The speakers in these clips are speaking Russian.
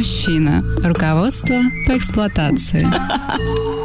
Мужчина. Руководство по эксплуатации.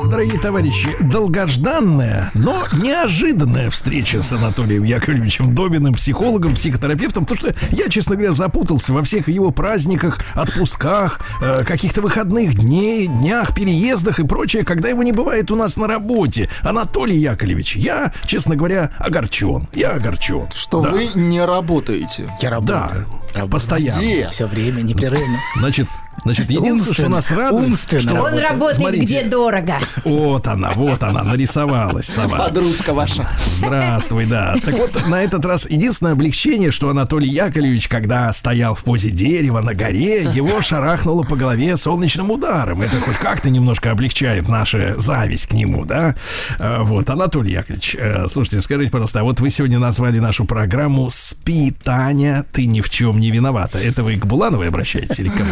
Дорогие товарищи, долгожданная, но неожиданная встреча с Анатолием Яковлевичем Добиным, психологом, психотерапевтом, потому что я, честно говоря, запутался во всех его праздниках, отпусках, э, каких-то выходных дней, днях, переездах и прочее, когда его не бывает у нас на работе. Анатолий Яковлевич, я, честно говоря, огорчен. Я огорчен. Что Да. вы не работаете. Да, Я работаю. постоянно. Где? Все время, непрерывно. Значит, значит, единственное, что нас радует, Умственно что-. Он работает Смотрите. где дорого. Вот она, вот она, нарисовалась сова. Подружка ваша. Здравствуй, да. Так вот, на этот раз единственное облегчение, что Анатолий Яковлевич, когда стоял в позе дерева на горе, его шарахнуло по голове солнечным ударом. Это хоть как-то немножко облегчает нашу зависть к нему, да? Э, Вот, Анатолий Яковлевич, э, слушайте, скажите, пожалуйста, а вот вы сегодня назвали нашу программу «Спи, Таня, ты ни в чем не виновата». Это вы к Булановой обращаетесь или к кому?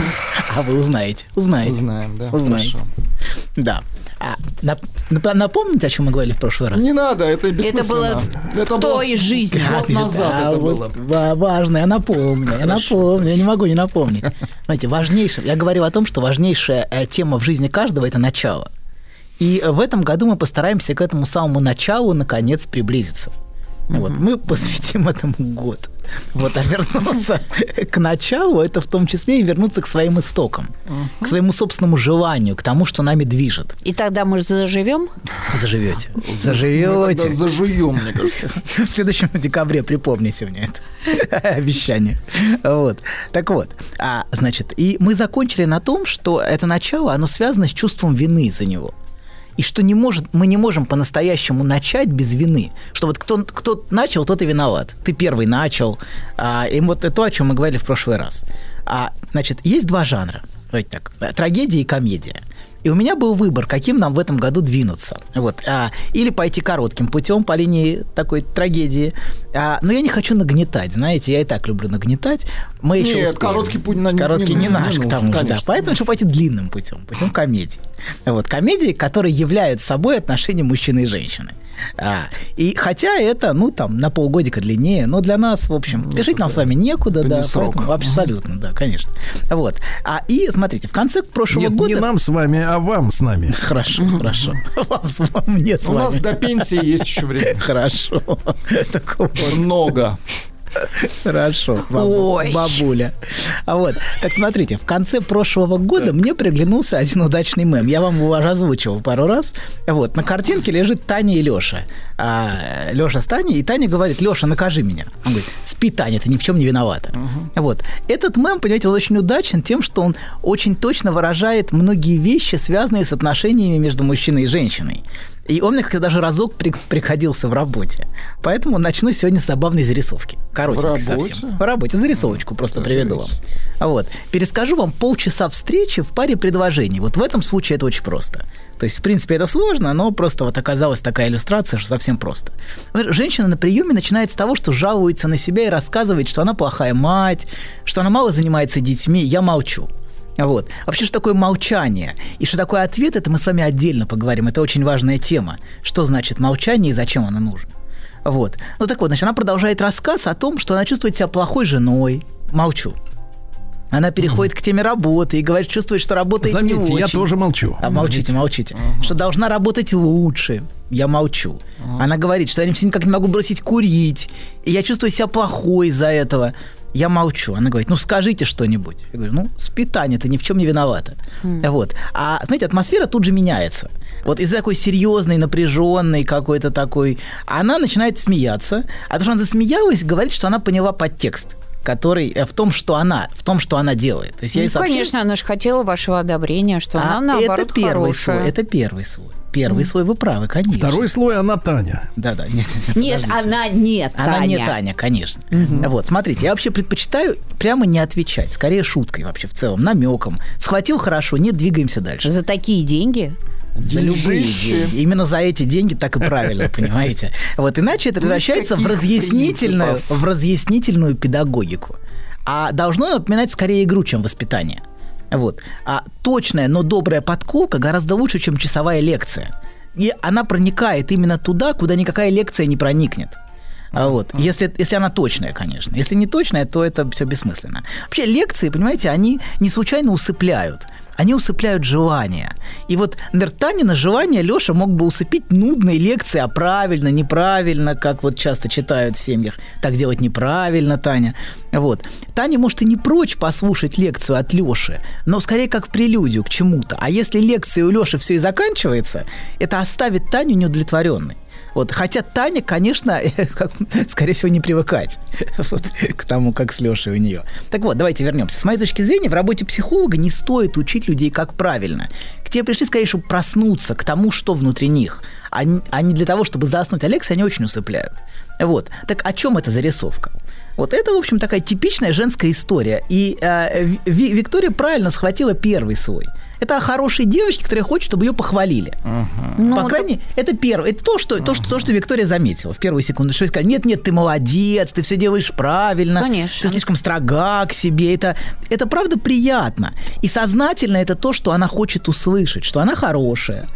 А вы узнаете. Узнаете. Узнаем, да. Узнаете. Хорошо. Да. А, нап- нап- напомните, о чем мы говорили в прошлый раз? Не надо, это бессмысленно. было это в той жизни. Год назад Да, это вот было. ва- важно, я напомню, я напомню, я не могу не напомнить. Знаете, важнейшее, я говорил о том, что важнейшая э, тема в жизни каждого – это начало. И в этом году мы постараемся к этому самому началу, наконец, приблизиться. Вот, мы посвятим этому год. Вот, а вернуться к началу, это в том числе и вернуться к своим истокам, к своему собственному желанию, к тому, что нами движет. И тогда мы заживем? Заживете. Заживете. зажуем, мне кажется. В следующем декабре припомните мне это обещание. Вот. Так вот, а, значит, и мы закончили на том, что это начало, оно связано с чувством вины за него. И что не может, мы не можем по-настоящему начать без вины. Что вот кто, кто начал, тот и виноват. Ты первый начал. А, и вот это то, о чем мы говорили в прошлый раз. А, значит, есть два жанра. Давайте так. Трагедия и комедия. И у меня был выбор, каким нам в этом году двинуться. Вот. А, или пойти коротким путем по линии такой трагедии. А, но я не хочу нагнетать, знаете, я и так люблю нагнетать. Мы еще Нет, короткий путь на- Короткий не, не- не наш, к нужен, тому же, да. Поэтому хочу пойти длинным путем, путем комедии. Вот. Комедии, которые являются собой отношения мужчины и женщины. А, и хотя это, ну, там, на полгодика длиннее, но для нас, в общем, жить нам с вами некуда, это да, не срок. поэтому абсолютно, да, конечно. Вот. А, и смотрите, в конце прошлого Нет, года... не нам с вами, а вам с нами. Хорошо, хорошо. Вам с вами, мне с У нас вами. до пенсии есть еще время. Хорошо. Много. Хорошо. бабу-. Бабуля. А вот, так смотрите, в конце прошлого года мне приглянулся один удачный мем. Я вам его озвучивал пару раз. Вот, на картинке лежит Таня и Леша. А, Леша с Таней, и Таня говорит, Леша, накажи меня. Он говорит, спи, Таня, ты ни в чем не виновата. Вот. Этот мем, понимаете, он очень удачен тем, что он очень точно выражает многие вещи, связанные с отношениями между мужчиной и женщиной. И он мне как-то даже разок при- приходился в работе. Поэтому начну сегодня с забавной зарисовки. Работе? совсем. В работе. Зарисовочку просто приведу вам. Вот. Перескажу вам полчаса встречи в паре предложений. Вот в этом случае это очень просто. То есть, в принципе, это сложно, но просто вот оказалась такая иллюстрация, что совсем просто. Женщина на приеме начинает с того, что жалуется на себя и рассказывает, что она плохая мать, что она мало занимается детьми. Я молчу. Вот. Вообще, что такое молчание? И что такое ответ, это мы с вами отдельно поговорим. Это очень важная тема. Что значит молчание и зачем оно нужно? Вот. Ну так вот, значит, она продолжает рассказ о том, что она чувствует себя плохой женой. Молчу. Она переходит к теме работы и говорит, чувствует, что работает не Заметьте, я очень. тоже молчу. А молчите, молчите. Что должна работать лучше. Я молчу. Она говорит, что я все никак не могу бросить курить. И я чувствую себя плохой из-за этого. Я молчу. Она говорит, ну скажите что-нибудь. Я говорю, ну, с питанием ты ни в чем не виновата. Вот. А, знаете, атмосфера тут же меняется. Вот из-за такой серьезной, напряженной какой-то такой, она начинает смеяться. А то, что она засмеялась, говорит, что она поняла подтекст который э, в том, что она, в том, что она делает. То есть я Ну, сообщаю- конечно, она же хотела вашего одобрения, что а она, наоборот, это первый хорошая. слой. Это первый слой. Первый слой вы правы, конечно. Второй слой, она Таня. Да, да, нет, нет, Нет, она нет, Она Таня. не Таня, конечно. Вот, смотрите, я вообще предпочитаю прямо не отвечать, скорее шуткой вообще в целом, намеком. Схватил хорошо, нет, двигаемся дальше. За такие деньги? За любые деньги. Именно за эти деньги так и правильно, понимаете? Вот иначе это превращается в разъяснительную, в разъяснительную педагогику. А должно напоминать скорее игру, чем воспитание. Вот. А точная, но добрая подколка гораздо лучше, чем часовая лекция. И она проникает именно туда, куда никакая лекция не проникнет. А вот, если, если она точная, конечно. Если не точная, то это все бессмысленно. Вообще лекции, понимаете, они не случайно усыпляют. Они усыпляют желание. И вот, например, Танина желание Леша мог бы усыпить нудной лекции, а правильно, неправильно, как вот часто читают в семьях. Так делать неправильно, Таня. Вот. Таня, может, и не прочь послушать лекцию от Леши, но скорее как прелюдию к чему-то. А если лекция у Леши все и заканчивается, это оставит Таню неудовлетворенной. Вот. Хотя Таня, конечно, скорее всего, не привыкать вот, к тому, как с Лешей у нее. Так вот, давайте вернемся. С моей точки зрения, в работе психолога не стоит учить людей, как правильно. К тебе пришли, скорее, чтобы проснуться к тому, что внутри них, а а не для того, чтобы заснуть. А лекции они очень усыпляют. Вот. Так о чем эта зарисовка? Вот это, в общем, такая типичная женская история. И э, Ви- Виктория правильно схватила первый свой. Это о хорошей девочке, которая хочет, чтобы ее похвалили. Ну, По так- крайней мере, это первое. Это то, что, то, что, то, что Виктория заметила в первую секунду. Что сказали, нет, нет, ты молодец, ты все делаешь правильно. Конечно. Ты слишком строга к себе. Это, это правда приятно. И сознательно это то, что она хочет услышать, что она хорошая.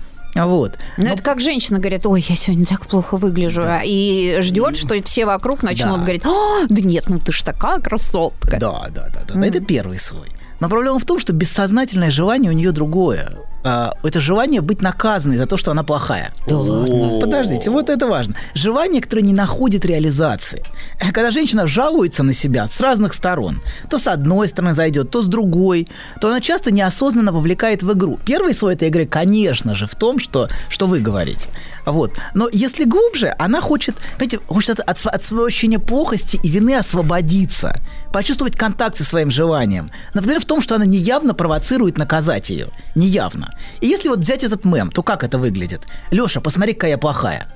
Вот. Ну, это как женщина говорит, ой, я сегодня так плохо выгляжу, а- и ждет, что все вокруг начнут Да. говорить, «А, да нет, ну ты ж такая красотка. Да, да, да, да. Это первый слой. Но проблема в том, что бессознательное желание у нее другое. А, Это желание быть наказанной за то, что она плохая. Да ладно. Подождите, вот это важно. Желание, которое не находит реализации. Э, Когда женщина жалуется на себя с разных сторон, то с одной стороны зайдет, то с другой, то она часто неосознанно вовлекает в игру. Первый слой этой игры, конечно же, в том, что, что вы говорите. Вот. Но если глубже, она хочет, понимаете, хочет от, от сво- от своего ощущения плохости и вины освободиться, почувствовать контакт со своим желанием. Например, в том, что она неявно провоцирует наказать ее. Неявно. И если вот взять этот мем, то как это выглядит? Леша, посмотри, какая я плохая.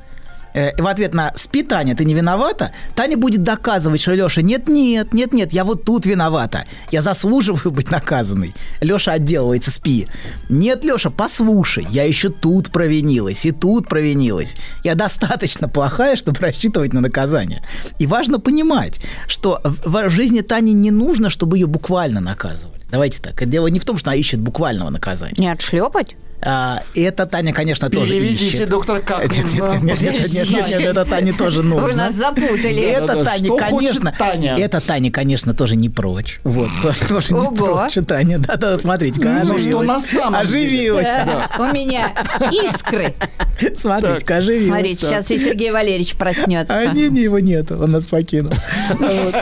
Э, В ответ на «Спи, Таня, ты не виновата», Таня будет доказывать, что Леша «Нет, нет, нет, нет, я вот тут виновата. Я заслуживаю быть наказанной». Леша отделывается «Спи». «Нет, Леша, послушай, я еще тут провинилась и тут провинилась. Я достаточно плохая, чтобы рассчитывать на наказание». И важно понимать, что в в жизни Тани не нужно, чтобы ее буквально наказывали. Давайте так. Дело не в том, что она ищет буквального наказания. Не отшлепать? А, и это Таня, конечно, тоже Переведите, ищет. доктор, как Нет, нет, нет, нет, нет, нет, нет, это Тане тоже нужно. Вы нас запутали. Это Таня, что конечно, Таня? это Таня, конечно, тоже не прочь. Вот, тоже- не Ого. прочь, Таня. Ну, что оживилась. на самом деле. Оживилась. У меня искры. Смотрите-ка, оживилась. Смотрите, сейчас и Сергей Валерьевич проснется. А не, не, его нет, он нас покинул. Вот.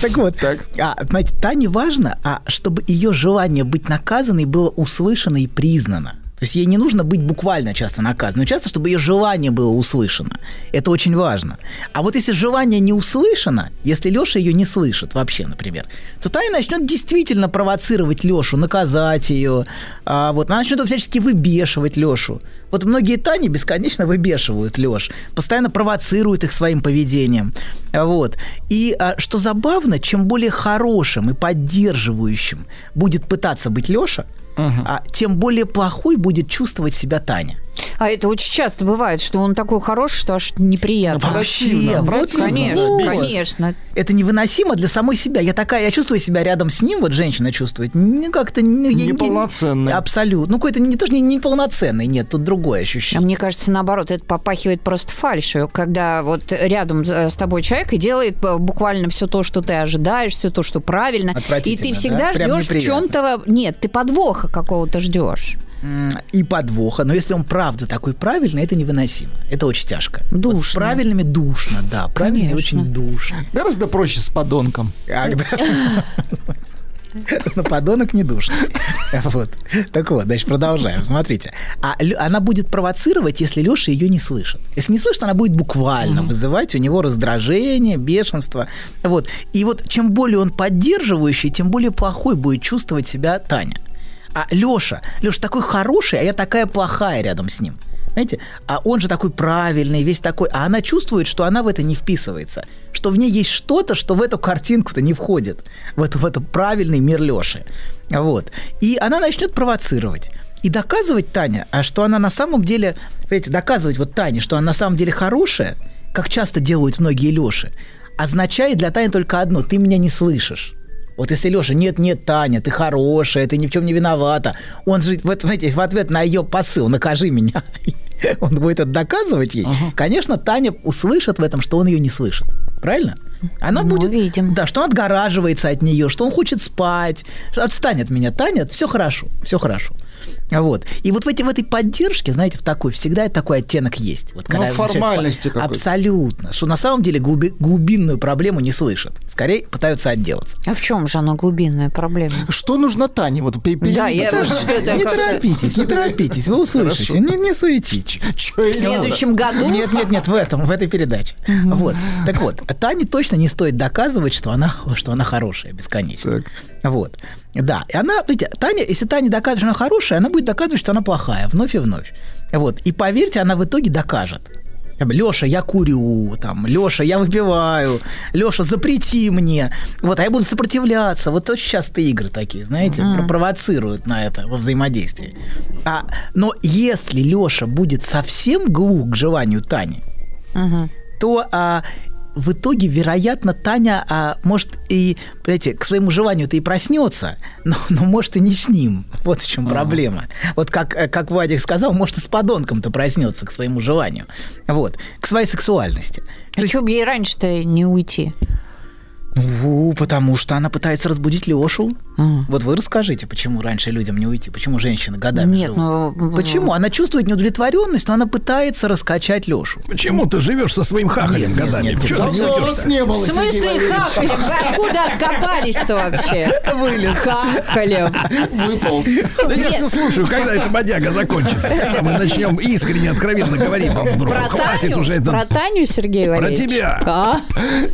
Так вот, а, знаете, Тане важно, а чтобы ее желание быть наказанной было услышано и признано. То есть ей не нужно быть буквально часто наказанной, но часто, чтобы ее желание было услышано. Это очень важно. А вот если желание не услышано, если Леша ее не слышит вообще, например, то Таня начнет действительно провоцировать Лешу, наказать ее. А, вот, она начнет всячески выбешивать Лешу. Вот многие Тани бесконечно выбешивают Леш, постоянно провоцируют их своим поведением. Вот. И а, что забавно, чем более хорошим и поддерживающим будет пытаться быть Леша, а, тем более плохой будет чувствовать себя Таня. А это очень часто бывает, что он такой хороший, что аж неприятно. Вообще, вот Конечно, вот. конечно. Это невыносимо для самой себя. Я такая, я чувствую себя рядом с ним, вот женщина чувствует, не как-то... не- я- я- Неполноценной. Абсолютно. Ну, какой-то не тоже не неполноценный, нет, тут другое А ощущение. мне кажется, наоборот, это попахивает просто фальшью, когда вот рядом э, с тобой человек и делает э, буквально все то, что ты ожидаешь, все то, что правильно, и ты всегда да? Ждешь в чем-то, нет, ты подвоха какого-то ждешь. И подвоха. Но если он правда такой правильный, это невыносимо. Это очень тяжко. Вот с Душно. правильными душно, да. Правильный Конечно. очень душно. Гораздо проще с подонком. Но подонок не душный. Вот. Так вот, значит, продолжаем. Смотрите. А она будет провоцировать, если Леша ее не слышит. Если не слышит, она будет буквально вызывать у него раздражение, бешенство. Вот. И вот чем более он поддерживающий, тем более плохой будет чувствовать себя Таня. А Леша, Леша такой хороший, а я такая плохая рядом с ним. Понимаете? А он же такой правильный, весь такой. А она чувствует, что она в это не вписывается. Что в ней есть что-то, что в эту картинку-то не входит. В, эту, в этот правильный мир Леши. Вот. И она начнет провоцировать. И доказывать Таня, а что она на самом деле, понимаете, доказывать вот Тане, что она на самом деле хорошая, как часто делают многие Леши, означает для Тани только одно – ты меня не слышишь. Вот если Леша, нет, нет, Таня, ты хорошая, ты ни в чем не виновата. Он же, вот, знаете, в ответ на ее посыл, накажи меня, он будет это доказывать ей. Конечно, Таня услышит в этом, что он ее не слышит. Правильно? Она Ну, будет... видим. Да, что он отгораживается от нее, что он хочет спать. что Отстань от меня, Таня, все хорошо, все хорошо. Вот. И вот в, эти, в этой поддержке, знаете, в такой, всегда такой оттенок есть. Вот, Ну, начинают формальности какой-то. Абсолютно. Что на самом деле глуби- глубинную проблему не слышат. Скорее пытаются отделаться. А в чем же она глубинная проблема? Что нужно Тане? Вот пе- Да, я что-то не торопитесь, не торопитесь, вы услышите. Не, не суетитесь. В следующем году Нет, нет, нет, в этом, в этой передаче. Вот. Так вот, Тане точно не стоит доказывать, что она, что она хорошая бесконечно. Вот. Да. И она, видите, Таня, если Таня докажет, что она хорошая, она будет доказывать, что она плохая, вновь и вновь. Вот. И поверьте, она в итоге докажет. Леша, я курю, там, Леша, я выпиваю, Леша, запрети мне. Вот, а я буду сопротивляться. Вот очень часто игры такие, знаете, про- провоцируют на это во взаимодействии. А, но если Леша будет совсем глух к желанию Тани, то а, в итоге, вероятно, Таня, а, может, и, понимаете, к своему желанию-то и проснется, но, но может и не с ним. Вот в чем проблема. Вот как, э, как Вадик сказал, может и с подонком-то проснется к своему желанию. Вот. К своей сексуальности. А что бы ей раньше-то не уйти? Ну, потому что она пытается разбудить Лешу. Вот вы расскажите, почему раньше людям не уйти, почему женщины годами Нет, живут. ну... Почему? Она чувствует неудовлетворенность, но она пытается раскачать Лешу. Почему ты живешь со своим хахалем Нет, нет, годами? нет, нет, ты несёшься? вас не было, В смысле хахалем? Откуда откопались-то вообще? Вылез. Хахалем. Выполз. Да я все слушаю, когда эта бодяга закончится. Когда мы начнем искренне, откровенно говорить друг другу. Про Хватит Таню? уже Про это... Таню, Сергей Про Валерьевич? тебя. А?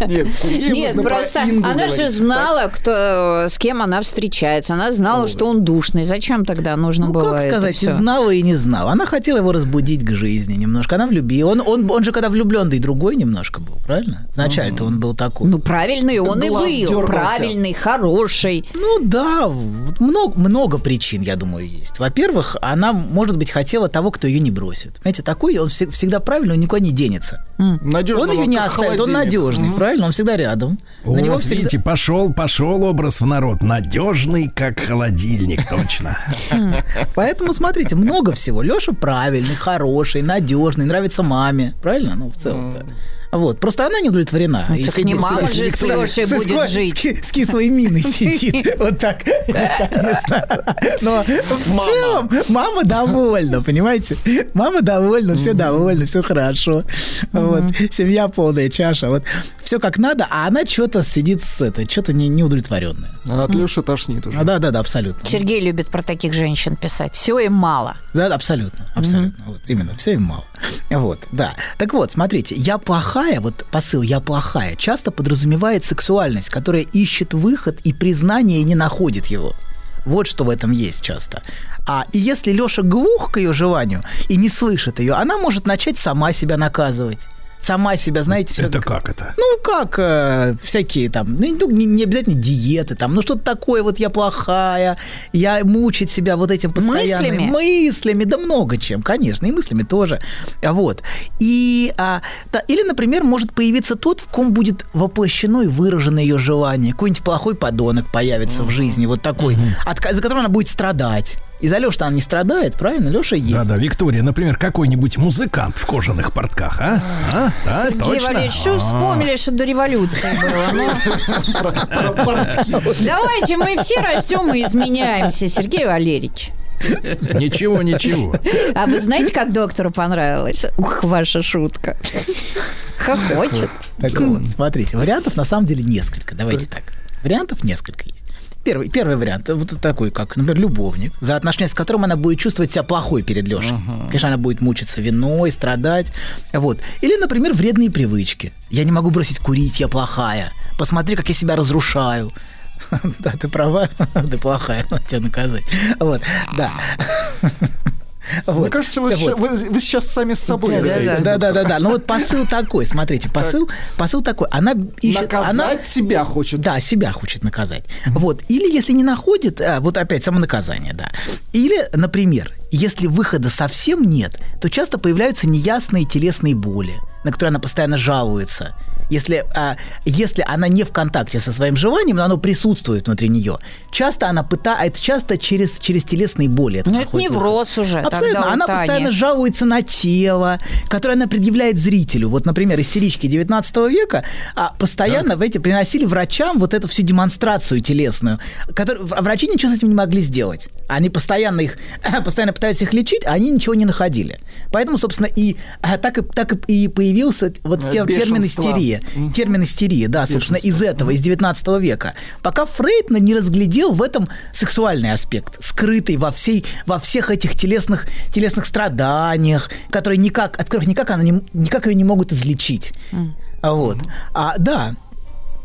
Нет, Сергею Нет, про просто Ингу она же знала, кто, с кем она встречается. Она знала, что он душный. Зачем тогда нужно Ну, было как это сказать, и знала, и не знала. Она хотела его разбудить к жизни немножко. Она влюбила. Он, он, он же когда влюблен, да и другой немножко был, правильно? Вначале-то он был такой. Ну, правильный он и был. дергался. Правильный, хороший. Ну да, много, много причин, я думаю, есть. Во-первых, она, может быть, хотела того, кто ее не бросит. Знаете, такой, он всег- всегда правильный, он никуда не денется. Надежного, он ее не оставит, он холодильник. надежный, правильно? Он всегда рядом. Вот, На него всегда... видите, пошел, пошел образ в народ. Надежный, как холодильник, точно. Поэтому смотрите, много всего. Леша правильный, хороший, надежный, нравится маме. Правильно? Ну, в целом-то. Вот. Просто она не удовлетворена. Ну, И так сидит не мама с- же с Лешей с- будет с- жить. С, ки- с кислой миной сидит. Вот так. Но в целом мама довольна, понимаете? Мама довольна, все довольны, все хорошо. Вот. Семья полная чаша. Вот. Все как надо, а она что-то сидит с это, что-то не, неудовлетворенное. А от Леши тошнит уже. Да, да, да, абсолютно. Сергей любит про таких женщин писать. Все им мало. Да, абсолютно, абсолютно. Вот, именно, все им мало. Вот, да. Так вот, смотрите, я плохая, вот посыл «я плохая» часто подразумевает сексуальность, которая ищет выход и признание и не находит его. Вот что в этом есть часто. А и если Леша глух к ее желанию и не слышит ее, она может начать сама себя наказывать. Сама себя, знаете, всё Это как это? ну, как э, всякие там, ну, не- не, обязательно диеты, там, ну, что-то такое, вот я плохая, я мучить себя вот этим постоянно. Мыслями? Мыслями, да много чем, конечно, и мыслями тоже. А Вот. И, а, да, или, например, может появиться тот, в ком будет воплощено и выражено ее желание. Какой-нибудь плохой подонок появится в жизни, вот такой, от, ко- за которым она будет страдать. И за Лешу она не страдает, правильно? Леша есть. Да-да, Виктория, например, какой-нибудь музыкант в кожаных портках, а? А? Да, Сергей точно? Валерьевич, что А. вспомнили, что до революции было? Ну, давайте мы все растем и изменяемся, Сергей Валерьевич. Ничего, ничего. А вы знаете, как доктору понравилось? Ух, ваша шутка. Хохочет. Так вот, смотрите, вариантов на самом деле несколько. Давайте так. Вариантов несколько есть. Первый, первый вариант, вот такой, как, например, любовник, за отношения с которым она будет чувствовать себя плохой перед Лешей. Конечно, она будет мучиться виной, страдать. Вот. Или, например, вредные привычки. Я не могу бросить курить, я плохая. Посмотри, как я себя разрушаю. Да, ты права, ты плохая, надо тебя наказать. Вот, да. Мне Вот. кажется, вы, Вот. ща- вы- вы сейчас сами с собой Да, да, говорите. Да, да, да, да. Ну вот посыл такой, смотрите, посыл, посыл такой. Она ищет, Наказать она, себя хочет. да, себя хочет наказать. Вот. Или если не находит, а, вот опять самонаказание, да. Или, например, если выхода совсем нет, то часто появляются неясные телесные боли, на которые она постоянно жалуется. Если, а, если она не в контакте со своим желанием, но оно присутствует внутри нее, часто она пытается, это часто через, через телесные боли. Это Ну, это выход. невроз уже Абсолютно. она Тани. постоянно жалуется на тело, которое она предъявляет зрителю. Вот, например, истерички 19 века а, постоянно в эти приносили врачам вот эту всю демонстрацию телесную, которую а врачи ничего с этим не могли сделать. Они постоянно их постоянно пытались их лечить, а они ничего не находили. Поэтому, собственно, и а, так и так и появился вот те- термин бешенство. истерия. Термин истерия, да, собственно, из этого, из 19 века. Пока Фрейд не разглядел в этом сексуальный аспект, скрытый во, всей, во всех этих телесных, телесных страданиях, которые никак, от которых никак, она не, никак ее не могут излечить. А Вот. А, да.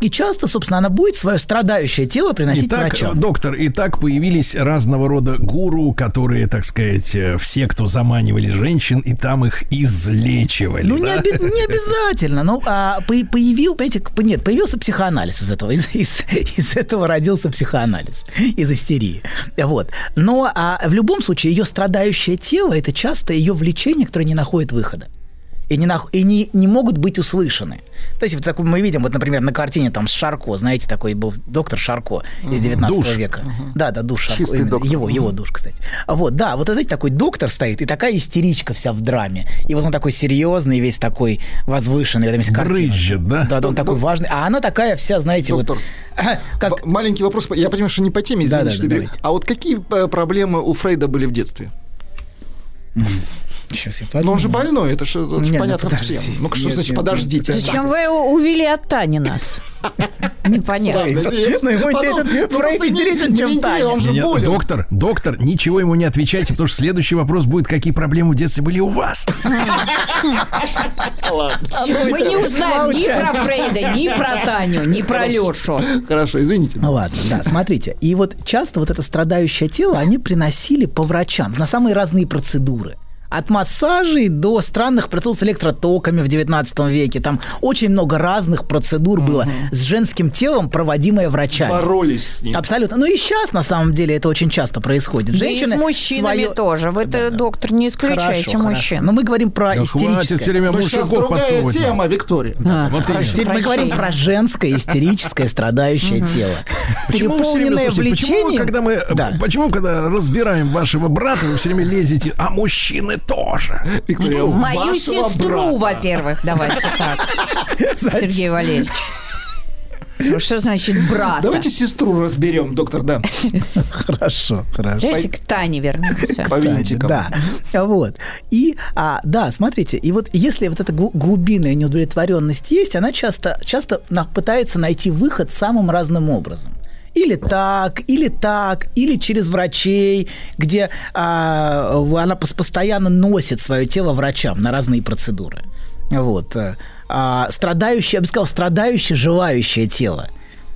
И часто, собственно, она будет свое страдающее тело приносить Итак, врачам. доктор, и так появились разного рода гуру, которые, так сказать, э, все, кто заманивали женщин, и там их излечивали. Ну, не, да? оби- не обязательно. Ну, а, по- появил, понимаете, нет, появился психоанализ из этого. Из, из- из этого родился психоанализ, из истерии. Вот. Но а, в любом случае ее страдающее тело – это часто ее влечение, которое не находит выхода. И, не, нах- и не, не могут быть услышаны. То есть вот такой мы видим, вот, например, на картине там с Шарко, знаете, такой был доктор Шарко из 19 Душ. века. Да, да, душ Шарко. Чистый именно. доктор. Его, его душ, кстати. Вот, да, вот знаете, такой доктор стоит, и такая истеричка вся в драме. И вот он такой серьезный, весь такой возвышенный, этом есть картина. Брызжет, да? Да, да, он такой важный. А она такая вся, знаете, Доктор, вот... Как... Маленький вопрос. Я понимаю, что не по теме, Да, извините, да, что да, перебью. давайте. А вот какие э, проблемы у Фрейда были в детстве? Сейчас я Ну, он же больной, это же это ну, понятно всем. Ну, что нет, значит, нет, подождите? Зачем вы увели от Тани нас? Непонятно. Ну, ему интересен, ну, Фрейд интересен, чем Таня. Он же Не-не, болен. доктор, доктор, ничего ему не отвечайте, потому что следующий вопрос будет, какие проблемы в детстве были у вас. Мы не узнаем ни про Фрейда, ни про Таню, ни про Лешу. Хорошо, извините. Ну ладно, да, смотрите. И вот часто вот это страдающее тело они приносили по врачам на самые разные процедуры. От массажей до странных процедур с электротоками в 19 веке. Там очень много разных процедур было с женским телом, проводимое врачами. Боролись с ним. Абсолютно. Ну и сейчас, на самом деле, это очень часто происходит. Да и с Женщины мужчинами своё- тоже. Вы это, доктор, не исключаете Хорошо, хорошо. мужчин. Но мы говорим про Да хватит все истерическое. время сейчас мужиков другая подсовывать. тема, Виктория. А, Вот хорошо, мы говорим про женское, истерическое, страдающее тело. Почему Переполненное слушайте, почему, когда мы, э, Да. почему, когда разбираем вашего брата, вы все время лезете, а мужчины тоже? Виктория, Мою сестру, брата. во-первых, давайте так. Сергей Валерьевич. Ну, Что значит брата? Давайте сестру разберем, доктор, да. Хорошо, хорошо. Давайте к Тане вернемся. По винтикам. Да, вот. И, а, да, смотрите, и вот если вот эта глу- глубинная неудовлетворенность есть, она часто, часто пытается найти выход самым разным образом. Или так, или так, или через врачей, где а, она пос- постоянно носит свое тело врачам на разные процедуры. Вот. э, А, страдающее, я бы сказал, страдающее, желающее тело.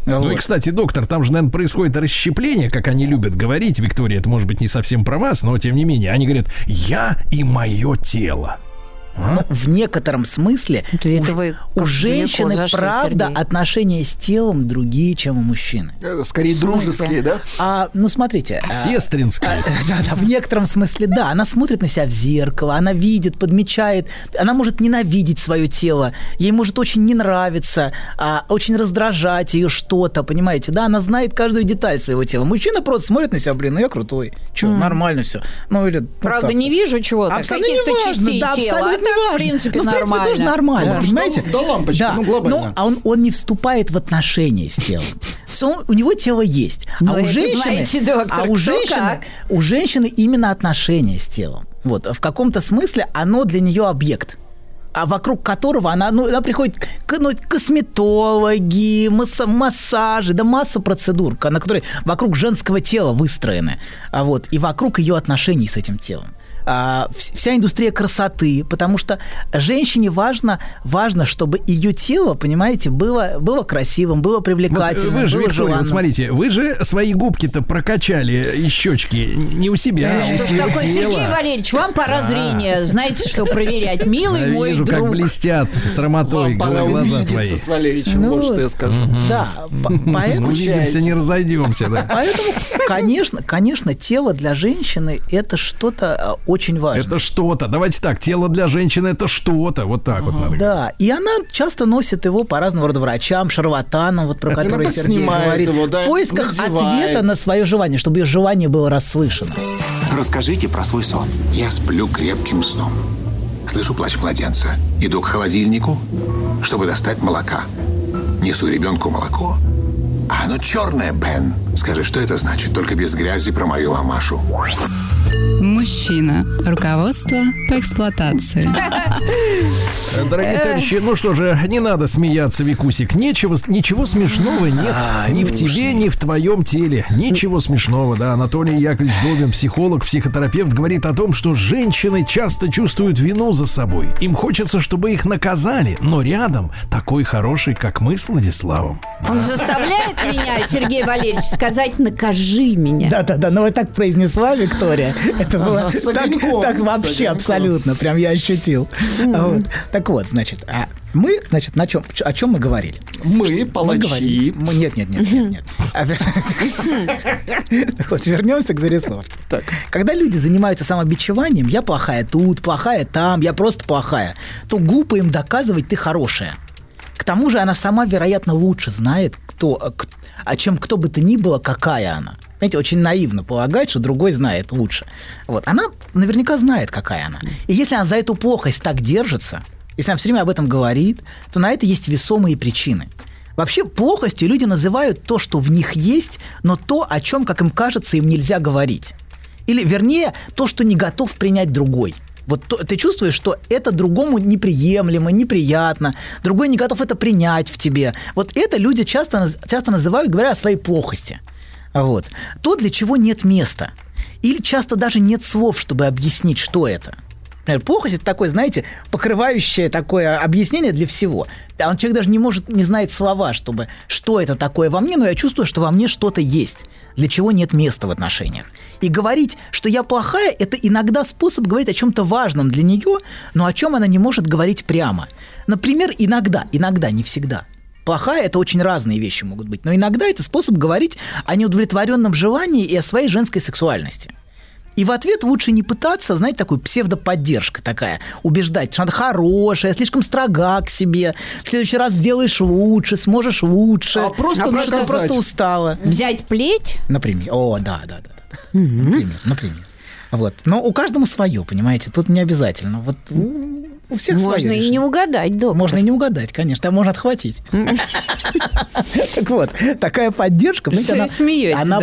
Ну и, кстати, доктор, там же, наверное, происходит расщепление, как они любят говорить. Виктория, это может быть не совсем про вас, но тем не менее. Они говорят, я и мое тело. Ну, в некотором смысле вы у как женщины, зашли, правда, Сергей. отношения с телом другие, чем у мужчины. Скорее дружеские, да? А, ну, смотрите. а, Сестринские. да, да, в некотором смысле, да. Она смотрит на себя в зеркало, она видит, подмечает. Она может ненавидеть свое тело. Ей может очень не нравиться, а, очень раздражать ее что-то, понимаете? Да, она знает каждую деталь своего тела. Мужчина просто смотрит на себя, блин, ну я крутой. Че, нормально все. Ну, или, ну, Правда, так. не вижу чего-то. Абсолютно Каких-то не важно, частей да, тела. абсолютно А так, не важно. в принципе, ну, в принципе, нормально. тоже нормально, Да, понимаете? до- до лампочки, ну, глобально. Ну, а он, он не вступает в отношения с телом. У него тело есть. Ну, а у это женщины, знаете, доктор, а у женщины, у женщины именно отношения с телом. Вот, в каком-то смысле оно для нее объект а вокруг которого она, ну, она приходит к, ну, косметологи, масса- массажи, да масса процедур, на которые вокруг женского тела выстроены, а вот, и вокруг ее отношений с этим телом. А, вс- вся индустрия красоты, потому что женщине важно, важно, чтобы ее тело, понимаете, было, было красивым, было Вот привлекательным, вы же, было Виктория, вот смотрите, вы же свои губки-то прокачали и щечки не у себя, а у Что ж своего такое, тела. Сергей Валерьевич, вам пора зрения. Знаете, что проверять, милый Я мой вижу, как друг. блестят с пора глаза твои. с Валерьевичем, Ну вот что я скажу. Да, по- поэтому Увидимся, не разойдемся, да. Поэтому, конечно, конечно, тело для женщины это что-то а, очень важное. Это что-то. Давайте так, тело для женщины это что-то. Вот так вот надо говорить. Да, и она часто носит его по разного рода врачам, шарлатанам, вот про Она которые Сергей говорит, его, да, в поисках надевает. ответа на свое желание, чтобы ее желание было расслышано. Расскажите про свой сон. Я сплю крепким сном. Слышу плач младенца. Иду к холодильнику, чтобы достать молока. Несу ребенку молоко. А оно черное, Бен. Скажи, что это значит? Только без грязи про мою мамашу. Мужчина. Руководство по эксплуатации. Дорогие товарищи, ну что же, не надо смеяться, Викусик. Нечего, ничего смешного нет. ни в тебе, ни в твоем теле. Ничего смешного, да. Анатолий Яковлевич Добин, психолог, психотерапевт, говорит о том, что женщины часто чувствуют вину за собой. Им хочется, чтобы их наказали, но рядом такой хороший, как мы с Владиславом. Он заставляет меня, Сергей Валерьевич, сказать «накажи меня». Да-да-да, ну вы так произнесла, Виктория. Это было так, вообще абсолютно, прям я ощутил. Так вот, значит, а мы, значит, на чем, о чем мы говорили? Мы, Мы палачи. говорили- мы- Нет, нет, нет, нет, нет. Вот, вернемся к зарисовке. Так. Когда люди занимаются самобичеванием, я плохая тут, плохая там, я просто плохая, то глупо им доказывать, ты хорошая. К тому же она сама, вероятно, лучше знает, кто, э, к- о чем кто бы то ни было, какая она. Знаете, очень наивно полагать, что другой знает лучше. Вот. Она наверняка знает, какая она. И если она за эту плохость так держится, если она все время об этом говорит, то на это есть весомые причины. Вообще плохостью люди называют то, что в них есть, но то, о чем, как им кажется, им нельзя говорить. Или, вернее, то, что не готов принять другой. Вот то- ты чувствуешь, что это другому неприемлемо, неприятно, другой не готов это принять в тебе. Вот это люди часто, часто называют, говоря о своей плохости. Вот. То, для чего нет места. Или часто даже нет слов, чтобы объяснить, что это. Например, плохость это такое, знаете, покрывающее такое объяснение для всего. Да, он человек даже не может, не знает слова, чтобы что это такое во мне, но я чувствую, что во мне что-то есть, для чего нет места в отношениях. И говорить, что я плохая, это иногда способ говорить о чем-то важном для нее, но о чем она не может говорить прямо. Например, иногда, иногда, не всегда. Плохая это очень разные вещи могут быть, но иногда это способ говорить о неудовлетворенном желании и о своей женской сексуальности. И в ответ лучше не пытаться, знаете, такую псевдоподдержка такая, убеждать, что она хорошая, слишком строга к себе, в следующий раз сделаешь лучше, сможешь лучше. А просто ты наказать. просто устала. Взять плеть? Например. О, да, да, да. Например, например. Вот. Но у каждого свое, понимаете, тут не обязательно. Вот у, всех Можно и не угадать, доктор. Можно и не угадать, конечно, а можно отхватить. Так вот, такая поддержка, понимаете, смеетесь, она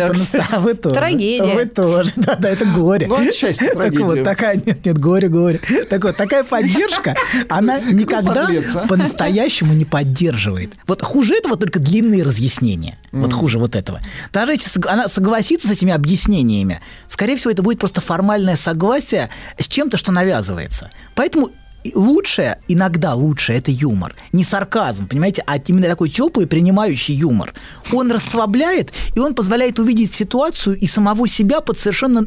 вы тоже. Трагедия. Вы тоже, да-да, это горе. Ну, отчасти Так вот, такая, нет, нет, горе, горе. Так вот, такая поддержка, она никогда а? по-настоящему не поддерживает. Вот хуже этого только длинные разъяснения. Вот хуже вот этого. Даже если она согласится с этими объяснениями, скорее всего, это будет просто формальное согласие с чем-то, что навязывается. Поэтому лучшее, иногда лучшее, это юмор. Не сарказм, понимаете, а именно такой теплый, принимающий юмор. Он расслабляет, и он позволяет увидеть ситуацию и самого себя под совершенно,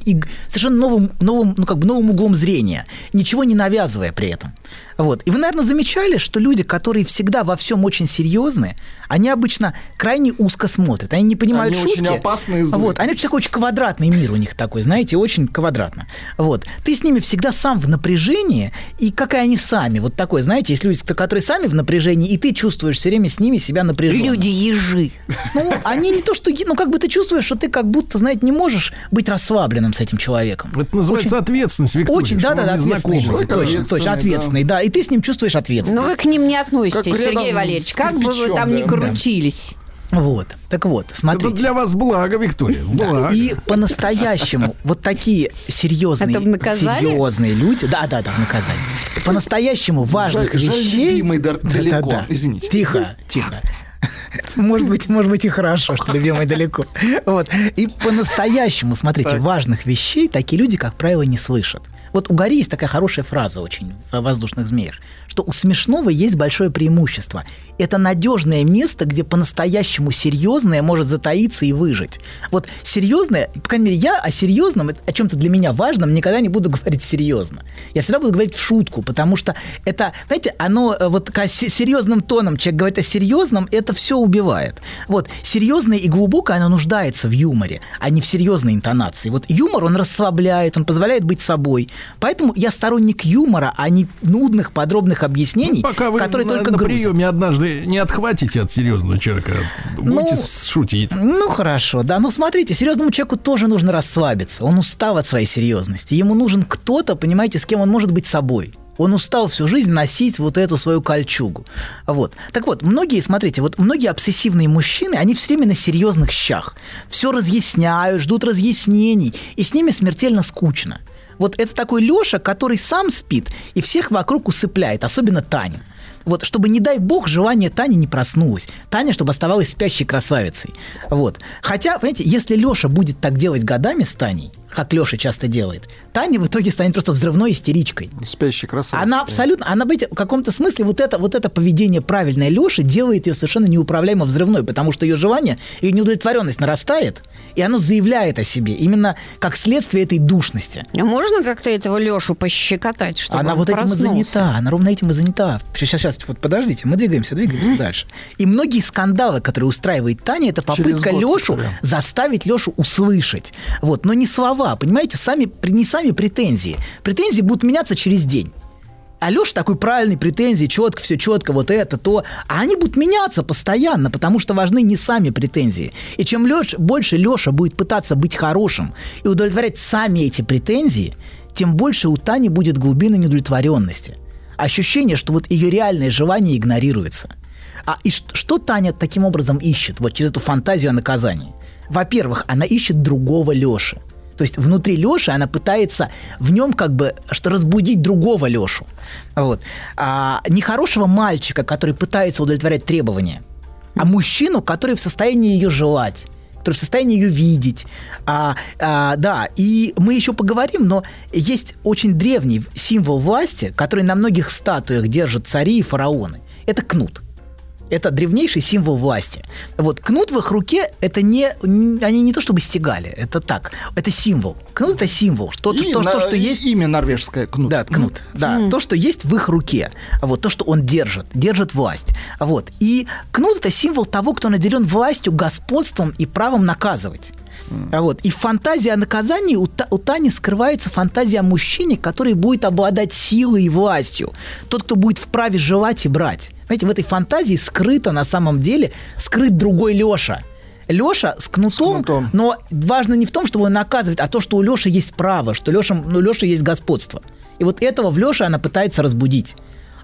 совершенно новым, новым, ну, как бы новым углом зрения, ничего не навязывая при этом. Вот. И вы, наверное, замечали, что люди, которые всегда во всем очень серьезны, они обычно крайне узко смотрят. Они не понимают Они шутки. очень опасные злые. Вот. Они такой очень квадратный мир у них такой, знаете, очень квадратно. Вот. Ты с ними всегда сам в напряжении, и как и они сами. Вот такой, знаете, есть люди, которые сами в напряжении, и ты чувствуешь все время с ними себя напряженно. Люди-ежи. Ну, они не то, что... Ну, как бы ты чувствуешь, что ты как будто, знаете, не можешь быть расслабленным с этим человеком. Это называется ответственность, Виктория. Очень, да, да, да, не ответственный же, точно, точно, ответственный, да. И ты с ним чувствуешь Но ответственность. Ну, вы к ним не относитесь, Как Сергей с Как бы вы там ни да. крутились. Вот. Так вот, Это смотрите. для вас благо, Виктория. Благо. И по-настоящему вот такие серьезные, Это серьезные люди, да, да, да, в наказание. По-настоящему важных Жаль- жаль, вещей. любимый дар- далеко. Извините. Тихо, тихо. Может быть, может быть и хорошо, что любимый далеко. Вот. И по-настоящему, смотрите, важных вещей такие люди, как правило, не слышат. Вот у Гори есть такая хорошая фраза очень в «Воздушных змеях», что у смешного есть большое преимущество. Это надежное место, где по-настоящему серьезное может затаиться и выжить. Вот серьезное, по крайней мере, я о серьезном, о чем-то для меня важном, никогда не буду говорить серьезно. Я всегда буду говорить в шутку, потому что это, знаете, оно э, вот серьезным тоном человек говорит о серьезном, это все убивает. Вот серьезное и глубокое, оно нуждается в юморе, а не в серьезной интонации. Вот юмор, он расслабляет, он позволяет быть собой. Поэтому я сторонник юмора, а не нудных, подробных объяснений, Ну, Пока вы которые на, только на грузят. приеме однажды не отхватите от серьезного человека, будете Ну, шутить. Ну, хорошо, да. Ну, смотрите, серьезному человеку тоже нужно расслабиться. Он устал от своей серьезности. Ему нужен кто-то, понимаете, с кем он может быть собой. Он устал всю жизнь носить вот эту свою кольчугу. Вот. Так вот, многие, смотрите, вот многие обсессивные мужчины, они все время на серьезных щах. Все разъясняют, ждут разъяснений, и с ними смертельно скучно. Вот это такой Леша, который сам спит и всех вокруг усыпляет, особенно Таню. Вот, чтобы, не дай бог, желание Тани не проснулось. Таня, чтобы оставалась спящей красавицей. Вот. Хотя, понимаете, если Леша будет так делать годами с Таней, как Леша часто делает, Таня в итоге станет просто взрывной истеричкой. Спящий красавец. Она абсолютно, она, знаете, в каком-то смысле вот это, вот это поведение правильное Леши делает ее совершенно неуправляемо взрывной, потому что ее желание, ее неудовлетворенность нарастает, и оно заявляет о себе именно как следствие этой душности. А можно как-то этого Лешу пощекотать, чтобы она он вот этим и проснулся? занята, она ровно этим и занята. Сейчас, сейчас, вот подождите, мы двигаемся, двигаемся дальше. И многие скандалы, которые устраивает Таня, это попытка Лешу заставить Лешу услышать. Вот, но не слова, понимаете, сами, не сами претензии. Претензии будут меняться через день. А Леша такой правильный, претензии, четко, все четко, вот это, то. А они будут меняться постоянно, потому что важны не сами претензии. И чем Леш, больше Леша будет пытаться быть хорошим и удовлетворять сами эти претензии, тем больше у Тани будет глубина неудовлетворенности. Ощущение, что вот ее реальное желание игнорируется. А и что Таня таким образом ищет, вот через эту фантазию о наказании? Во-первых, она ищет другого Леши. То есть внутри Леши она пытается в нем как бы что разбудить другого Лешу. Вот. А, нехорошего мальчика, который пытается удовлетворять требования, а мужчину, который в состоянии ее желать который в состоянии ее видеть. А, а, да, и мы еще поговорим, но есть очень древний символ власти, который на многих статуях держат цари и фараоны. Это кнут. Это древнейший символ власти. Вот кнут в их руке это не они не то чтобы стегали, это так, это символ. Кнут это символ, что то, И то, на- то, что и есть. Имя норвежское кнут. Да, кнут. Да, то, что есть в их руке. А Вот то, что он держит, держит власть. А Вот. И кнут это символ того, кто наделен властью, господством и правом наказывать. А Вот. И в фантазии о наказании у, Та- у Тани скрывается фантазия о мужчине, который будет обладать силой и властью. Тот, кто будет вправе желать и брать. Знаете, в этой фантазии скрыто на самом деле, скрыт другой Леша. Леша с кнутом, кнутом. но важно не в том, чтобы он наказывает, а то, что у Леши есть право, что Леша, ну, Леша есть господство. И вот этого в Леше она пытается разбудить.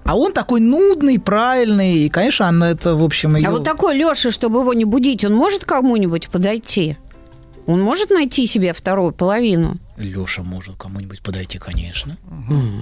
А он такой нудный, правильный, и, конечно, она это, в общем, ее... А вот такой Леша, чтобы его не будить, он может кому-нибудь подойти? Он может найти себе вторую половину? Леша может кому-нибудь подойти, конечно.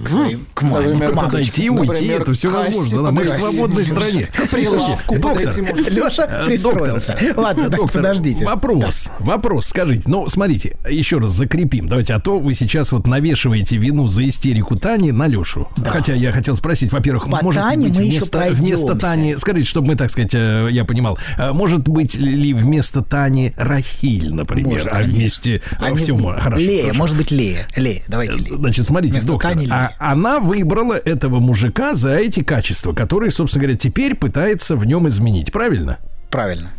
К своим, к маме, Например, к. Подойти и уйти, Например, это все возможно. да, Мы в свободной стране. К прилавку подойти можешь. Леша Э, пристроился. доктор, Ладно, так доктор, подождите. Вопрос, вопрос, скажите. Ну, смотрите, еще раз закрепим. Давайте, а то вы сейчас вот навешиваете вину за истерику Тани на Лешу. Хотя я хотел спросить, во-первых, По может Тане быть вместо. Тани, скажите, чтобы мы, так сказать, э, я понимал, э, может быть ли вместо Тани Рахиль, например, Может, а вместе А все хорошо. Лея, хорошо. Может быть, Лея. Лея, давайте Лея. Значит, смотрите, Вместо доктор, Тани а она выбрала этого мужика за эти качества, которые, собственно говоря, теперь пытается в нем изменить, правильно? Правильно,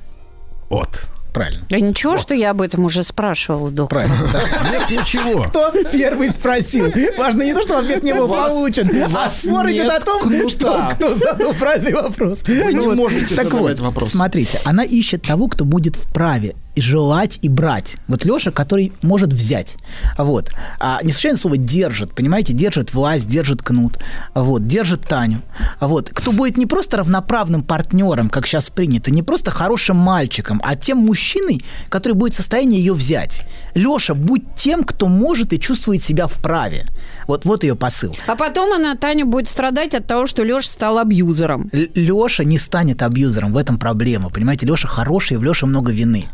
Вот. правильно. Да ничего, что я об этом уже спрашивала, доктор. Правильно, да. Нет ничего. Кто первый спросил? Важно не то, что ответ не был вас- получен, а спор идет о том, кнута. что, кто задал правильный вопрос. Вы не можете так задавать вот, вопрос. Смотрите, она ищет того, кто будет вправе и желать и брать. Вот Леша, который может взять. Вот. А не случайно слово держит, понимаете, держит власть, держит кнут, вот, держит Таню. Вот. Кто будет не просто равноправным партнером, как сейчас принято, не просто хорошим мальчиком, а тем мужчиной, который будет в состоянии ее взять. Леша, будь тем, кто может и чувствует себя вправе. Вот, вот ее посыл. А потом она, Таня, будет страдать от того, что Леша стал абьюзером. Леша не станет абьюзером, в этом проблема. Понимаете, Леша хороший, и в Леше много вины.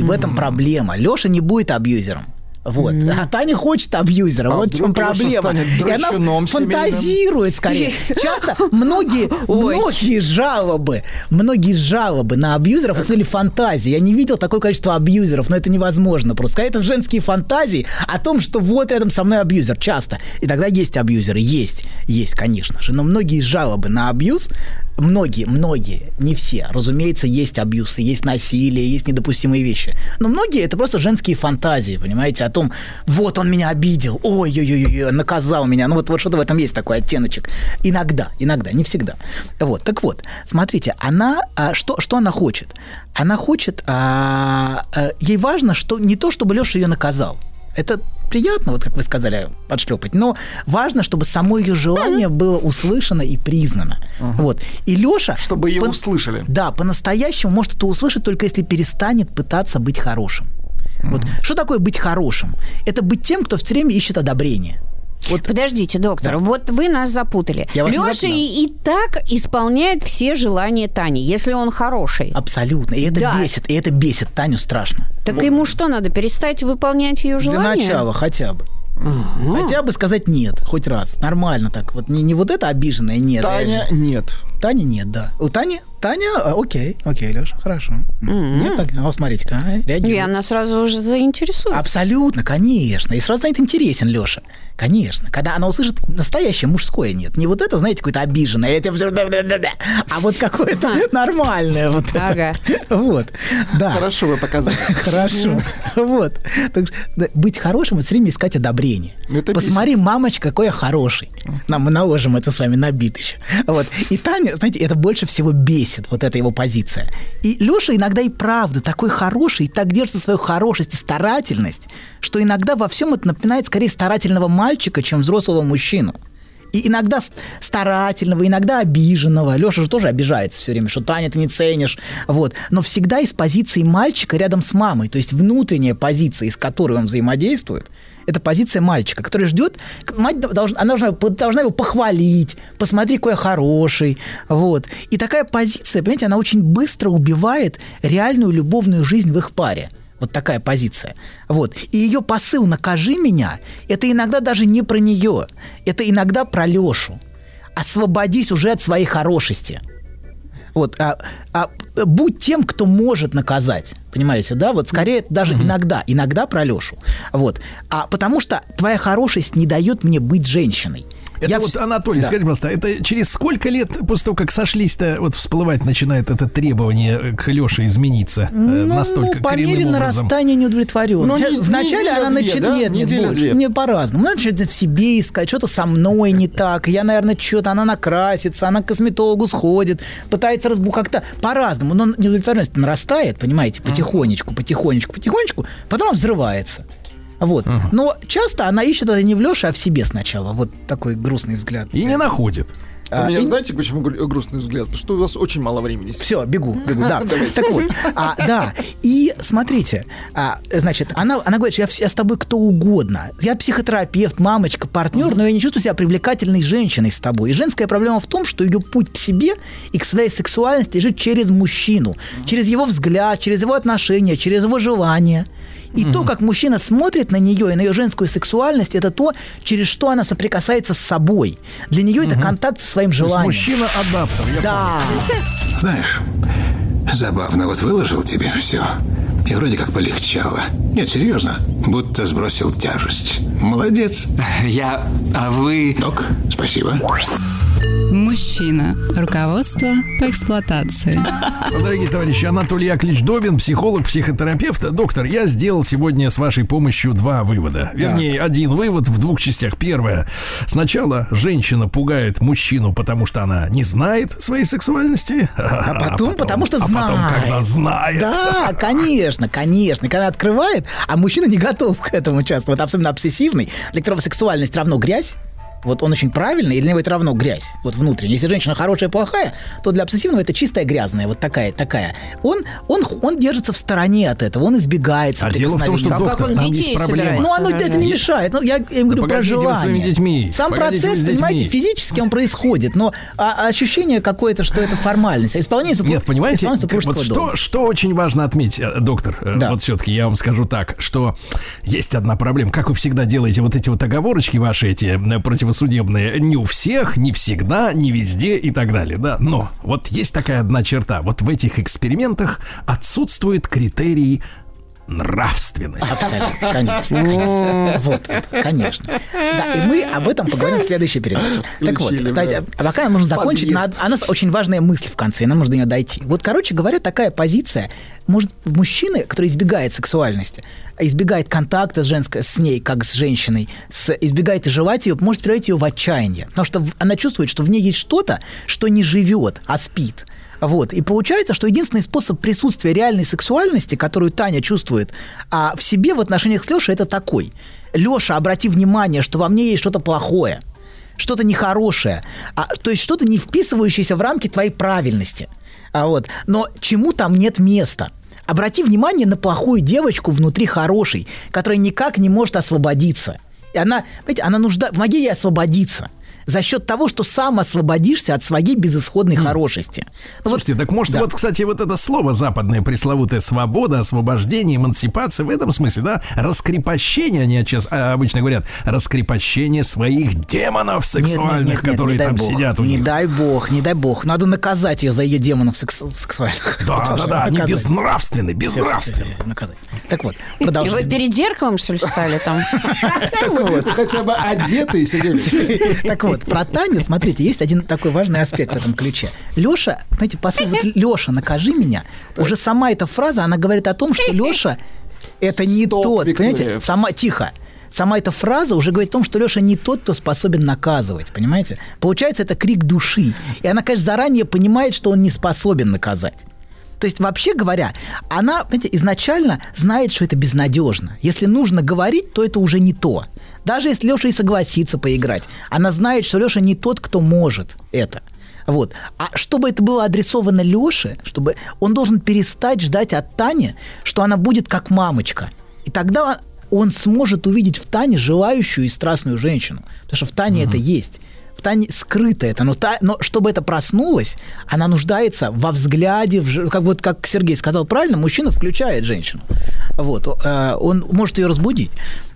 И в этом проблема. Леша не будет абьюзером. Вот. А Таня хочет абьюзера. А вот в чем проблема. И она фантазирует скорее. Часто многие, Ой. многие жалобы, многие жалобы на абьюзеров отсюда фантазии. Я не видел такое количество абьюзеров, но это невозможно просто. Это женские фантазии о том, что вот рядом со мной абьюзер. Часто. И тогда есть абьюзеры. Есть. Есть, конечно же. Но многие жалобы на абьюз Многие, многие, не все. Разумеется, есть абьюсы, есть насилие, есть недопустимые вещи. Но многие это просто женские фантазии, понимаете, о том, вот он меня обидел, ой-ой-ой, наказал меня. Ну вот, вот что-то в этом есть такой оттеночек. Иногда, иногда, не всегда. Вот, так вот, смотрите, она, а, что, что она хочет? Она хочет, а, а, ей важно, что не то, чтобы Леша ее наказал. Это приятно, вот как вы сказали, подшлепать, но важно, чтобы само ее желание было услышано и признано. Вот. И Леша... Чтобы ее услышали. Да, по-настоящему может это услышать только если перестанет пытаться быть хорошим. Вот. Что такое быть хорошим? Это быть тем, кто все время ищет одобрение. Вот Подождите, доктор, вот вы нас запутали. Я Леша и, и так исполняет все желания Тани, если он хороший. абсолютно. И это Да. бесит, и это бесит Таню страшно. Так ему что, надо перестать выполнять ее желания? Для начала хотя бы. Хотя бы сказать нет, хоть раз. Нормально так. Вот не, не вот это обиженное нет. Таня нет. Таня нет, да. У Тани, Таня, а, окей, окей, Леша, хорошо. Нет, так, а, смотрите-ка, а, И реагирует. она сразу уже заинтересует. Абсолютно, конечно. И сразу станет интересен Леша. Конечно. Когда она услышит настоящее мужское нет. Не вот это, знаете, какое-то обиженное, это а вот какое-то нормальное. Вот это. Ага. Вот. Да. Хорошо вы показали. Хорошо. Вот. Так быть хорошим и все время искать одобрение. Это Посмотри, мамочка, какой я хороший. Нам мы наложим это с вами на бит еще. Вот. И Таня, знаете, это больше всего бесит, вот эта его позиция. И Леша иногда и правда такой хороший, и так держит свою хорошесть и старательность, что иногда во всем это напоминает скорее старательного мальчика, чем взрослого мужчину. И иногда старательного, иногда обиженного. Леша же тоже обижается все время, что Таня, ты не ценишь. Вот. Но всегда из позиции мальчика рядом с мамой. То есть внутренняя позиция, из которой он взаимодействует, это позиция мальчика, который ждет, мать должна, она должна, должна его похвалить, посмотри, какой я хороший. Вот. И такая позиция, понимаете, она очень быстро убивает реальную любовную жизнь в их паре. Вот такая позиция. Вот. И ее посыл «накажи меня» – это иногда даже не про нее. Это иногда про Лешу. Освободись уже от своей хорошести. Вот, а, а будь тем, кто может наказать. Понимаете, да? Вот скорее это даже иногда, иногда про Лешу. Вот. А потому что твоя хорошесть не дает мне быть женщиной. Это Я вот, вс- Анатолий, Да. скажите, пожалуйста, это через сколько лет после того, как сошлись-то, вот всплывать начинает это требование к Леше измениться э, Ну, настолько по мере образом? нарастания неудовлетворенности. Ну, не- Вначале она начинает... да? Нет, нет, Неделя больше. две. Не по-разному. Она начинает в себе искать, что-то со мной не так. Я, наверное, что-то, она накрасится, она к косметологу сходит, пытается разбу как-то по-разному. Но неудовлетворенность нарастает, понимаете, потихонечку, потихонечку, потихонечку, потом она взрывается. Вот. Но часто она ищет это не в Леше, а в себе сначала. Вот такой грустный взгляд. И не находит. У А, меня, и- знаете, почему гру- грустный взгляд? Потому что у вас очень мало времени. Все, бегу, бегу, да. Так вот, а, да. И смотрите, а, значит, она, она говорит, что я, я с тобой кто угодно. Я психотерапевт, мамочка, партнер, но я не чувствую себя привлекательной женщиной с тобой. И женская проблема в том, что ее путь к себе и к своей сексуальности лежит через мужчину, через его взгляд, через его отношения, через его желания. И то, как мужчина смотрит на нее и на ее женскую сексуальность, это то, через что она соприкасается с собой. Для нее это контакт со своим То есть желанием. мужчина-адаптер. я Да. Знаешь, забавно, вот выложил тебе все. И вроде как полегчало. Нет, серьезно, будто сбросил тяжесть. Молодец. Я... А вы... Док, спасибо. Мужчина. Руководство по эксплуатации. Дорогие товарищи, Анатолий Яковлевич Добин, психолог, психотерапевт. Доктор, я сделал сегодня с вашей помощью два вывода. Вернее, один вывод в двух частях. Первое. Сначала женщина пугает мужчину, потому что она не знает своей сексуальности. А потом, потому что а потом, знает. когда знает. Да, конечно, конечно. Когда открывает, а мужчина не готов к этому часто. Вот особенно обсессивный, для которого сексуальность равно грязь. Вот он очень правильный, и для него это равно грязь, вот внутренняя. Если женщина хорошая и плохая, то для обсессивного это чистая грязная, вот такая, такая. Он, он, он держится в стороне от этого, он избегает А дело в том, что, А как доктор, он там детей есть проблема. ну, оно это не мешает. Ну, я им говорю про погодите вы желание. своими детьми. Сам Погодите процесс, понимаете, физически он происходит, но а- ощущение какое-то, что это формальность. А исполнение супруг- Нет, понимаете, исполнение вот дома. что, что очень важно отметить, э, доктор, э, Да. вот все-таки я вам скажу так, что есть одна проблема. Как вы всегда делаете вот эти вот оговорочки ваши эти противосудебные, не у всех, не всегда, не везде и так далее, да. Но вот есть такая одна черта. Вот в этих экспериментах отсутствует критерий нравственности. Абсолютно, конечно, конечно. Вот, вот, конечно. Да, и мы об этом поговорим в следующей передаче. Так вот, кстати, да. а пока нам нужно закончить, на, а у нас очень важная мысль в конце, и нам нужно до нее дойти. Вот, короче говоря, такая позиция, может, мужчины, который избегает сексуальности, избегает контакта с женской, с ней, как с женщиной, с, избегает желать ее, может превратить ее в отчаяние. Потому что она чувствует, что в ней есть что-то, что не живет, а спит. Вот. И получается, что единственный способ присутствия реальной сексуальности, которую Таня чувствует а в себе в отношениях с Лешей, это такой. Леша, обрати внимание, что во мне есть что-то плохое, что-то нехорошее, а, то есть что-то не вписывающееся в рамки твоей правильности. А вот. Но чему там нет места? Обрати внимание на плохую девочку внутри хорошей, которая никак не может освободиться. И она, понимаете, она нужда... Помоги ей освободиться за счет того, что сам освободишься от своей безысходной хорошести. Ну вот- Слушайте, так может, да. вот, кстати, вот это слово западное пресловутая свобода, освобождение, эмансипация в этом смысле, да, раскрепощение, они сейчас а, обычно говорят, раскрепощение своих демонов Нет, нет, сексуальных, нет, нет, которые не там бог, сидят у Не них. дай бог, не дай бог. Надо наказать ее за ее демонов секс- сексуальных. Да, да, да, они Наказать. безнравственны, безнравственны. наказать. Так вот, И вы продолжаем. перед зеркалом, что ли, стали там? Так вот, Хотя бы одетые сидели. Так вот, про Таню, смотрите, есть один такой важный аспект в этом ключе. Леша, знаете, посыл, вот Леша, накажи меня. Уже сама эта фраза, она говорит о том, что Леша это не Стоп, тот, Виктория. понимаете, сама, тихо, сама эта фраза уже говорит о том, что Леша не тот, кто способен наказывать, понимаете? Получается, это крик души. И она, конечно, заранее понимает, что он не способен наказать. То есть, вообще говоря, она, понимаете, изначально знает, что это безнадежно. Если нужно говорить, то это уже не то. Даже если Леша и согласится поиграть, она знает, что Леша не тот, кто может это. Вот. А чтобы это было адресовано Леше, чтобы он должен перестать ждать от Тани, что она будет как мамочка. И тогда он сможет увидеть в Тане желающую и страстную женщину. Потому что в Тане это есть. В Тане скрыто это. Но, та, но чтобы это проснулось, она нуждается во взгляде, в, как вот как Сергей сказал правильно, мужчина включает женщину. Вот. э, Он может ее разбудить.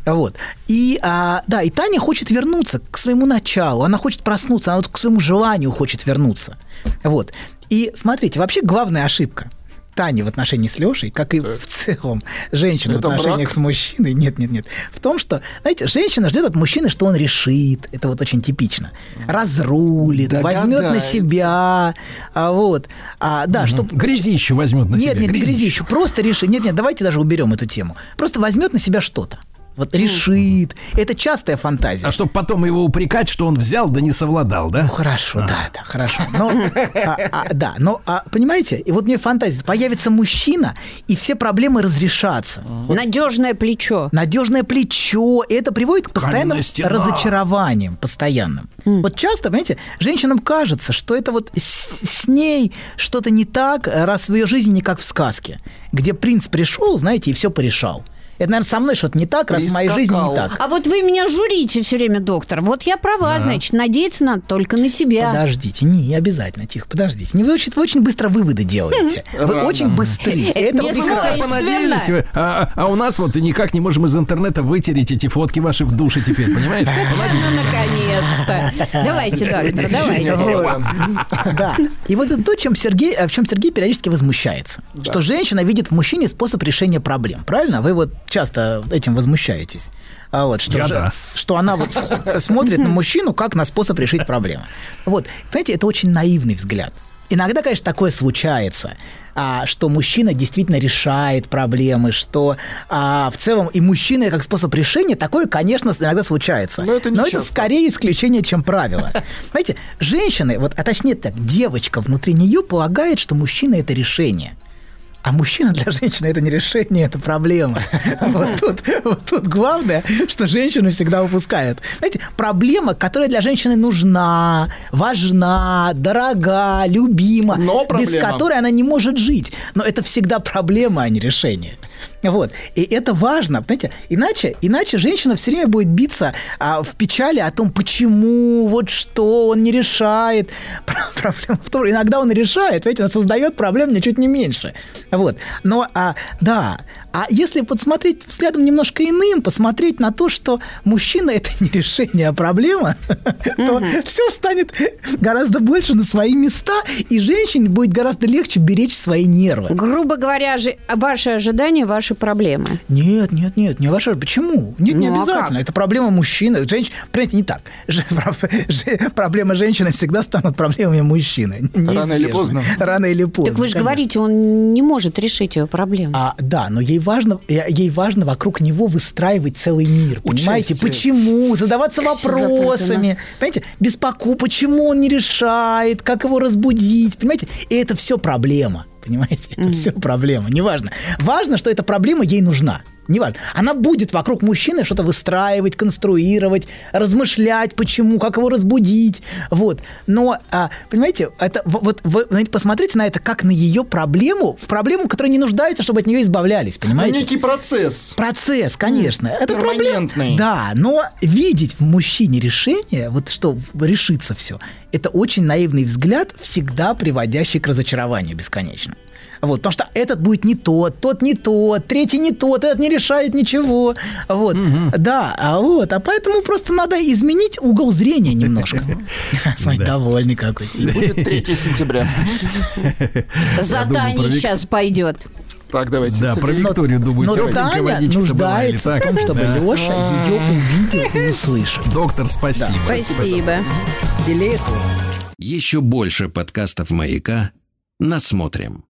Вот. И, а, да, и Таня хочет вернуться к своему началу. Она хочет проснуться, она вот к своему желанию хочет вернуться. Вот. И смотрите, вообще главная ошибка Тани в отношении с Лешей, как и в целом женщины в Это отношениях брак? с мужчиной, нет, нет, нет, в том, что, знаете, женщина ждет от мужчины, что он решит, это вот очень типично, разрулит, возьмет на себя, а, вот, а, да, что Грязищу возьмет на нет, себя. нет, не грязищу. грязищу. Просто решит. Нет, нет, давайте даже уберем эту тему. Просто возьмет на себя что-то. Вот решит. Это частая фантазия. А чтобы потом его упрекать, что он взял, да не совладал, да? Ну хорошо, да, да, хорошо. Но, а, а, да, но а, понимаете, и вот у нее фантазия. Появится мужчина, и все проблемы разрешатся. Надежное плечо. Надежное плечо. И это приводит к постоянным разочарованиям, постоянным. Вот часто, понимаете, женщинам кажется, что это вот с, с ней что-то не так, раз в ее жизни не как в сказке, где принц пришел, знаете, и все порешал. Это, наверное, со мной что-то не так, раз в моей жизни не так. А вот вы меня журите все время, доктор. Вот я права, значит, надеяться надо только на себя. Подождите, не обязательно, тихо, подождите. Не, вы, очень, вы очень быстро выводы делаете. Вы очень быстры. Это прекрасно. вы, а, а у нас вот никак не можем из интернета вытереть эти фотки ваши в душе теперь, понимаешь? Ну, наконец-то. Давайте, доктор, давайте. Да. И вот это то, чем Сергей, в чем Сергей периодически возмущается. Что женщина видит в мужчине способ решения проблем. Правильно? Вы вот часто этим возмущаетесь. А вот, что, Я же- да. что она вот смотрит на мужчину как на способ решить проблему. Вот. Понимаете, это очень наивный взгляд. Иногда, конечно, такое случается, а, что мужчина действительно решает проблемы, что а, в целом и мужчина как способ решения, такое, конечно, иногда случается. Но это не это часто. скорее исключение, чем правило. Понимаете, женщины, вот, а точнее так, девочка внутри нее полагает, что мужчина – это решение. А мужчина для женщины это не решение, это проблема. Вот тут, вот тут главное, что женщину всегда упускают. Знаете, проблема, которая для женщины нужна, важна, дорога, любима, без которой она не может жить. Но это всегда проблема, а не решение. Вот. И это важно, понимаете? Иначе, иначе женщина все время будет биться а, в печали о том, почему, вот что он не решает. Про- Проблема в том, иногда он решает, видите, он создает проблем ничуть не меньше. Вот. Но, а, да, а если вот смотреть взглядом немножко иным, посмотреть на то, что мужчина – это не решение, а проблема, то все станет гораздо больше на свои места, и женщине будет гораздо легче беречь свои нервы. Грубо говоря, же, ваши ожидания, ваши проблемы. Нет, нет, нет, не ваша. Почему? Нет, не Ну, а обязательно. Это проблема мужчины. Женщин, понимаете, не так. Проблемы женщины всегда станут проблемами мужчины. Рано или поздно. Рано или поздно. Так вы же конечно. говорите, он не может решить ее проблему. А, да, но ей важно, э, ей важно вокруг него выстраивать целый мир. Понимаете? Участие. Почему? Задаваться вопросами. Понимаете? Беспоку, почему он не решает, как его разбудить. Понимаете? И это все проблема. Понимаете? Это все проблема. Неважно. Важно, что эта проблема ей нужна. Неважно. Она будет вокруг мужчины что-то выстраивать, конструировать, размышлять, почему, как его разбудить. Вот. Но, а, понимаете, это, вот вы знаете, посмотрите на это как на ее проблему, в проблему, которая не нуждается, чтобы от нее избавлялись. Ну, Понимаете? некий процесс. Процесс, конечно. Это проблема. Да, но видеть в мужчине решение, вот что решится все, это очень наивный взгляд, всегда приводящий к разочарованию бесконечно. Вот, потому что этот будет не тот, тот не тот, третий не тот, этот не решает ничего. Вот, да, а вот, а поэтому просто надо изменить угол зрения немножко. Смотри, довольный какой. Будет 3 сентября. За Таней сейчас пойдет. Так, давайте. Да, про. Викторию, думаю, Но тепленькая Таня была нуждается в том, чтобы Да. Леша ее увидел и услышал. Доктор, спасибо. Спасибо. Или этого. Еще больше подкастов «Маяка» насмотрим.